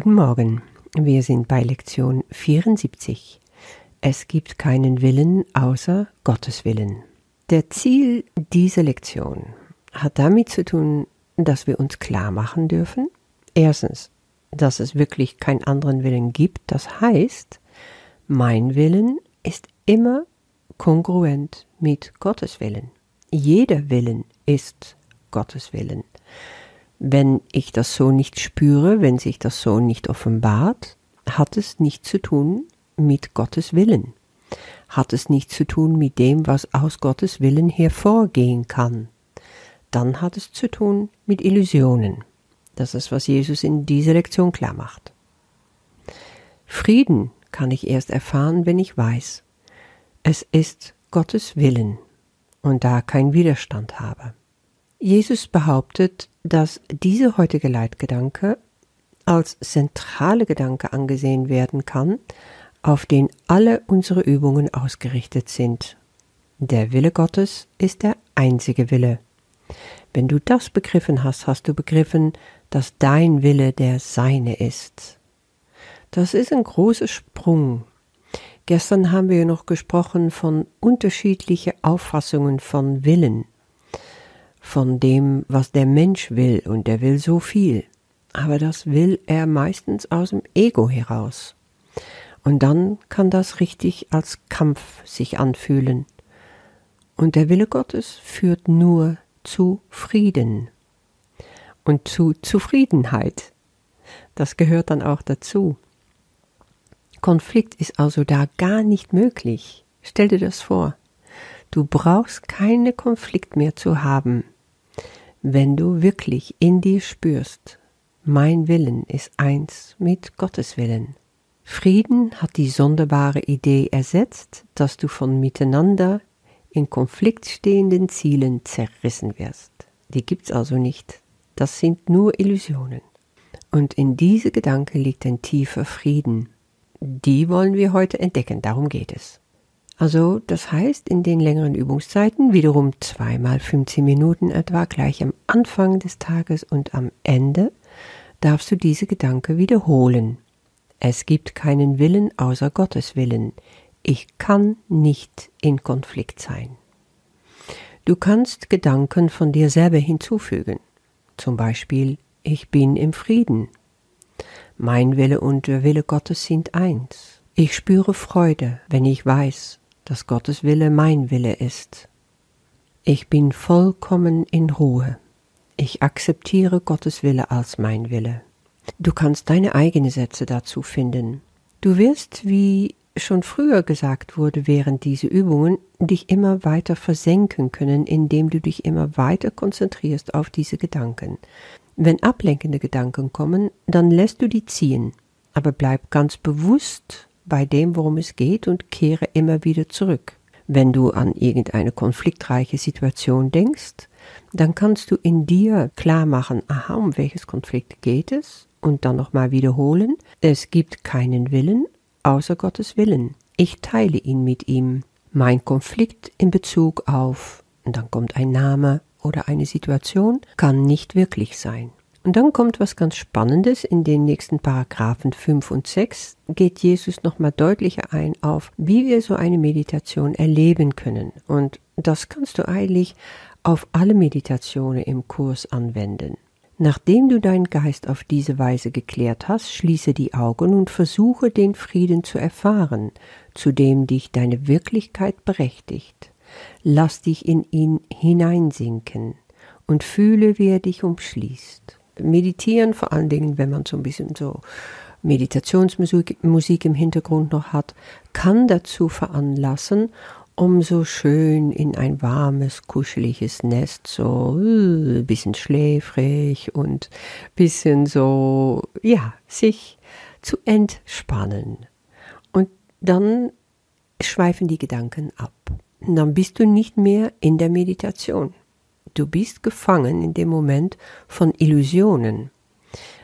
Guten Morgen. Wir sind bei Lektion 74. Es gibt keinen Willen außer Gottes Willen. Der Ziel dieser Lektion hat damit zu tun, dass wir uns klar machen dürfen, erstens, dass es wirklich keinen anderen Willen gibt, das heißt, mein Willen ist immer kongruent mit Gottes Willen. Jeder Willen ist Gottes Willen. Wenn ich das so nicht spüre, wenn sich das so nicht offenbart, hat es nichts zu tun mit Gottes Willen. Hat es nichts zu tun mit dem, was aus Gottes Willen hervorgehen kann. Dann hat es zu tun mit Illusionen. Das ist, was Jesus in dieser Lektion klar macht. Frieden kann ich erst erfahren, wenn ich weiß, es ist Gottes Willen und da kein Widerstand habe. Jesus behauptet, dass dieser heutige Leitgedanke als zentrale Gedanke angesehen werden kann, auf den alle unsere Übungen ausgerichtet sind. Der Wille Gottes ist der einzige Wille. Wenn du das begriffen hast, hast du begriffen, dass dein Wille der seine ist. Das ist ein großer Sprung. Gestern haben wir noch gesprochen von unterschiedlichen Auffassungen von Willen von dem, was der Mensch will, und der will so viel. Aber das will er meistens aus dem Ego heraus. Und dann kann das richtig als Kampf sich anfühlen. Und der Wille Gottes führt nur zu Frieden und zu Zufriedenheit. Das gehört dann auch dazu. Konflikt ist also da gar nicht möglich. Stell dir das vor. Du brauchst keine Konflikt mehr zu haben wenn du wirklich in dir spürst, mein Willen ist eins mit Gottes Willen. Frieden hat die sonderbare Idee ersetzt, dass du von miteinander in Konflikt stehenden Zielen zerrissen wirst. Die gibt's also nicht. Das sind nur Illusionen. Und in diese Gedanke liegt ein tiefer Frieden. Die wollen wir heute entdecken, darum geht es. Also das heißt in den längeren Übungszeiten wiederum zweimal 15 Minuten etwa gleich am Anfang des Tages und am Ende darfst du diese Gedanke wiederholen. Es gibt keinen Willen außer Gottes Willen. Ich kann nicht in Konflikt sein. Du kannst Gedanken von dir selber hinzufügen. Zum Beispiel, ich bin im Frieden. Mein Wille und der Wille Gottes sind eins. Ich spüre Freude, wenn ich weiß, dass Gottes Wille mein Wille ist. Ich bin vollkommen in Ruhe. Ich akzeptiere Gottes Wille als mein Wille. Du kannst deine eigenen Sätze dazu finden. Du wirst, wie schon früher gesagt wurde während dieser Übungen, dich immer weiter versenken können, indem du dich immer weiter konzentrierst auf diese Gedanken. Wenn ablenkende Gedanken kommen, dann lässt du die ziehen, aber bleib ganz bewusst bei dem, worum es geht und kehre immer wieder zurück. Wenn du an irgendeine konfliktreiche Situation denkst, dann kannst du in dir klar machen, aha, um welches Konflikt geht es und dann nochmal wiederholen, es gibt keinen Willen außer Gottes Willen. Ich teile ihn mit ihm. Mein Konflikt in Bezug auf, und dann kommt ein Name oder eine Situation, kann nicht wirklich sein. Und dann kommt was ganz Spannendes. In den nächsten Paragraphen 5 und 6 geht Jesus nochmal deutlicher ein auf, wie wir so eine Meditation erleben können. Und das kannst du eigentlich auf alle Meditationen im Kurs anwenden. Nachdem du deinen Geist auf diese Weise geklärt hast, schließe die Augen und versuche den Frieden zu erfahren, zu dem dich deine Wirklichkeit berechtigt. Lass dich in ihn hineinsinken und fühle, wie er dich umschließt. Meditieren, vor allen Dingen, wenn man so ein bisschen so Meditationsmusik Musik im Hintergrund noch hat, kann dazu veranlassen, um so schön in ein warmes, kuscheliges Nest, so ein äh, bisschen schläfrig und bisschen so, ja, sich zu entspannen. Und dann schweifen die Gedanken ab. Und dann bist du nicht mehr in der Meditation. Du bist gefangen in dem Moment von Illusionen.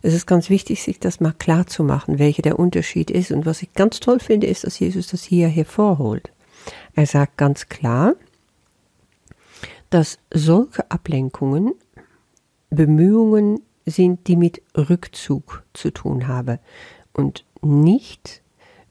Es ist ganz wichtig, sich das mal klar zu machen, welcher der Unterschied ist. Und was ich ganz toll finde, ist, dass Jesus das hier hervorholt. Er sagt ganz klar, dass solche Ablenkungen Bemühungen sind, die mit Rückzug zu tun haben und nicht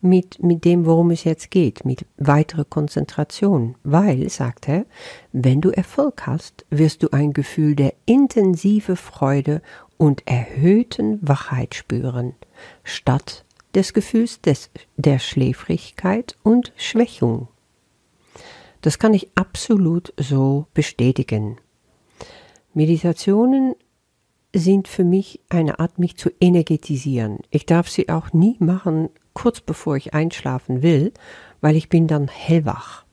mit, mit dem, worum es jetzt geht, mit weiterer Konzentration. Weil, sagt er, wenn du Erfolg hast, wirst du ein Gefühl der intensive Freude und erhöhten Wachheit spüren, statt des Gefühls des, der Schläfrigkeit und Schwächung. Das kann ich absolut so bestätigen. Meditationen sind für mich eine Art, mich zu energetisieren. Ich darf sie auch nie machen, kurz bevor ich einschlafen will, weil ich bin dann hellwach.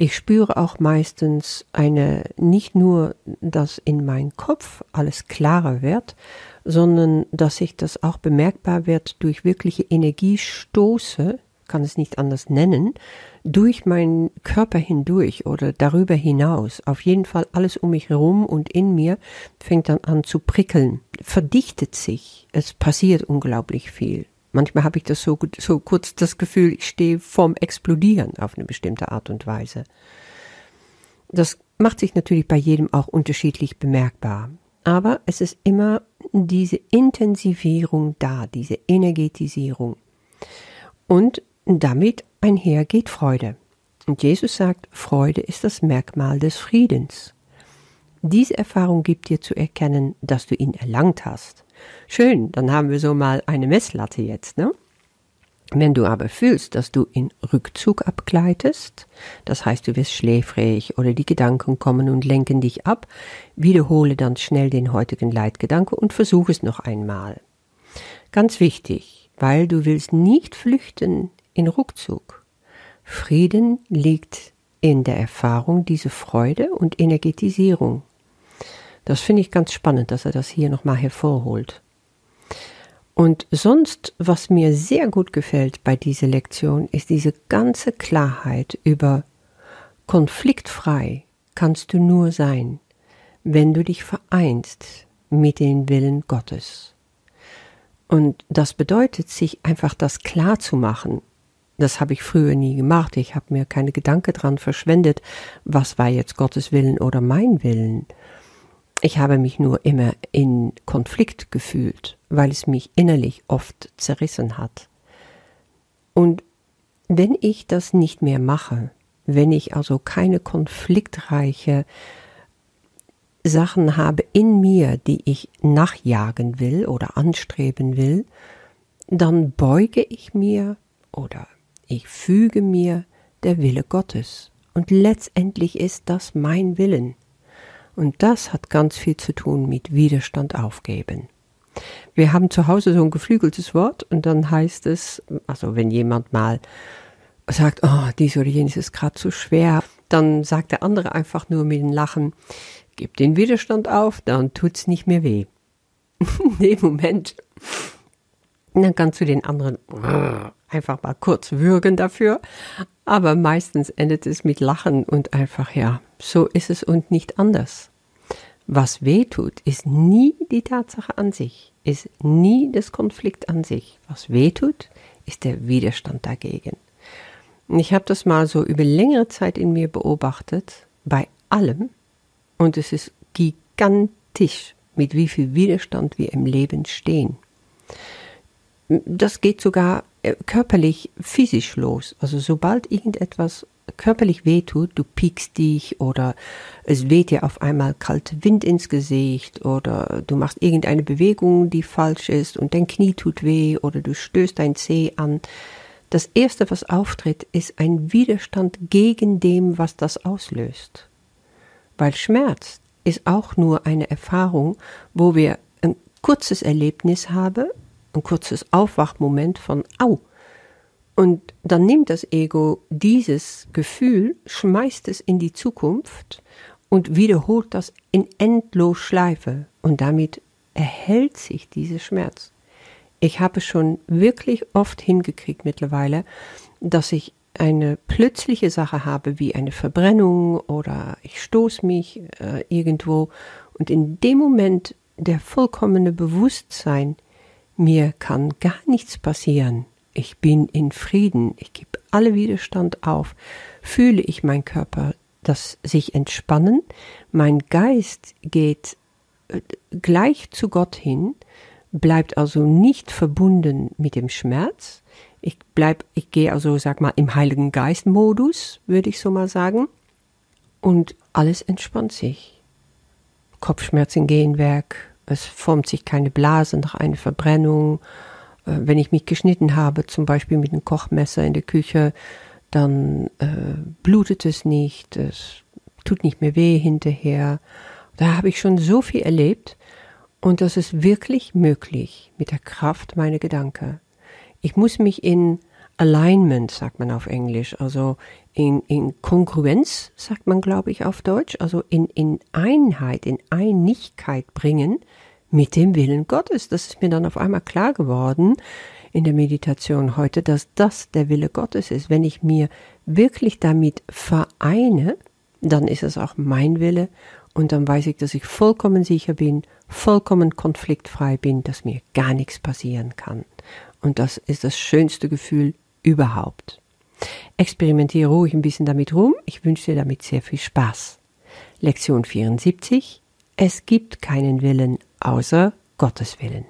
Ich spüre auch meistens eine, nicht nur, dass in meinem Kopf alles klarer wird, sondern dass sich das auch bemerkbar wird durch wirkliche Energiestoße, kann es nicht anders nennen, durch meinen Körper hindurch oder darüber hinaus. Auf jeden Fall alles um mich herum und in mir fängt dann an zu prickeln, verdichtet sich. Es passiert unglaublich viel. Manchmal habe ich das so, so kurz das Gefühl, ich stehe vorm Explodieren auf eine bestimmte Art und Weise. Das macht sich natürlich bei jedem auch unterschiedlich bemerkbar. Aber es ist immer diese Intensivierung da, diese Energetisierung. Und damit einher geht Freude. Und Jesus sagt, Freude ist das Merkmal des Friedens. Diese Erfahrung gibt dir zu erkennen, dass du ihn erlangt hast. Schön, dann haben wir so mal eine Messlatte jetzt, ne? Wenn du aber fühlst, dass du in Rückzug abgleitest, das heißt, du wirst schläfrig oder die Gedanken kommen und lenken dich ab, wiederhole dann schnell den heutigen Leitgedanke und versuche es noch einmal. Ganz wichtig, weil du willst nicht flüchten in Rückzug. Frieden liegt in der Erfahrung diese Freude und Energetisierung. Das finde ich ganz spannend, dass er das hier nochmal hervorholt. Und sonst, was mir sehr gut gefällt bei dieser Lektion, ist diese ganze Klarheit über konfliktfrei kannst du nur sein, wenn du dich vereinst mit dem Willen Gottes. Und das bedeutet, sich einfach das klar zu machen. Das habe ich früher nie gemacht. Ich habe mir keine Gedanken dran verschwendet, was war jetzt Gottes Willen oder mein Willen. Ich habe mich nur immer in Konflikt gefühlt, weil es mich innerlich oft zerrissen hat. Und wenn ich das nicht mehr mache, wenn ich also keine konfliktreiche Sachen habe in mir, die ich nachjagen will oder anstreben will, dann beuge ich mir oder ich füge mir der Wille Gottes. Und letztendlich ist das mein Willen. Und das hat ganz viel zu tun mit Widerstand aufgeben. Wir haben zu Hause so ein geflügeltes Wort und dann heißt es, also wenn jemand mal sagt, oh, dies oder jenes ist gerade zu schwer, dann sagt der andere einfach nur mit dem Lachen, gib den Widerstand auf, dann tut's nicht mehr weh. Dem Moment, dann kannst du den anderen einfach mal kurz würgen dafür, aber meistens endet es mit Lachen und einfach, ja, so ist es und nicht anders. Was weh tut, ist nie die Tatsache an sich, ist nie das Konflikt an sich. Was weh tut, ist der Widerstand dagegen. Und ich habe das mal so über längere Zeit in mir beobachtet, bei allem, und es ist gigantisch, mit wie viel Widerstand wir im Leben stehen. Das geht sogar äh, körperlich, physisch los. Also sobald irgendetwas körperlich wehtut, du piekst dich oder es weht dir auf einmal kalter Wind ins Gesicht oder du machst irgendeine Bewegung, die falsch ist und dein Knie tut weh oder du stößt dein Zeh an. Das erste, was auftritt, ist ein Widerstand gegen dem, was das auslöst. Weil Schmerz ist auch nur eine Erfahrung, wo wir ein kurzes Erlebnis haben, ein kurzes Aufwachmoment von Au, und dann nimmt das Ego dieses Gefühl, schmeißt es in die Zukunft und wiederholt das in endlos Schleife. Und damit erhält sich dieser Schmerz. Ich habe schon wirklich oft hingekriegt mittlerweile, dass ich eine plötzliche Sache habe wie eine Verbrennung oder ich stoße mich äh, irgendwo und in dem Moment der vollkommene Bewusstsein, mir kann gar nichts passieren ich bin in Frieden, ich gebe alle Widerstand auf, fühle ich mein Körper, das sich entspannen, mein Geist geht äh, gleich zu Gott hin, bleibt also nicht verbunden mit dem Schmerz. Ich bleib, ich gehe also, sag mal, im Heiligen Geist Modus, würde ich so mal sagen. Und alles entspannt sich. Kopfschmerzen gehen weg, es formt sich keine Blase nach einer Verbrennung. Äh, wenn ich mich geschnitten habe, zum Beispiel mit einem Kochmesser in der Küche, dann äh, blutet es nicht, es tut nicht mehr weh hinterher. Da habe ich schon so viel erlebt und das ist wirklich möglich mit der Kraft meiner Gedanken. Ich muss mich in Alignment, sagt man auf Englisch, also in, in Kongruenz, sagt man, glaube ich, auf Deutsch, also in, in Einheit, in Einigkeit bringen mit dem Willen Gottes. Das ist mir dann auf einmal klar geworden in der Meditation heute, dass das der Wille Gottes ist. Wenn ich mir wirklich damit vereine, dann ist es auch mein Wille und dann weiß ich, dass ich vollkommen sicher bin, vollkommen konfliktfrei bin, dass mir gar nichts passieren kann. Und das ist das schönste Gefühl überhaupt. Experimentiere ruhig ein bisschen damit rum. Ich wünsche dir damit sehr viel Spaß. Lektion 74. Es gibt keinen Willen außer Gottes Willen.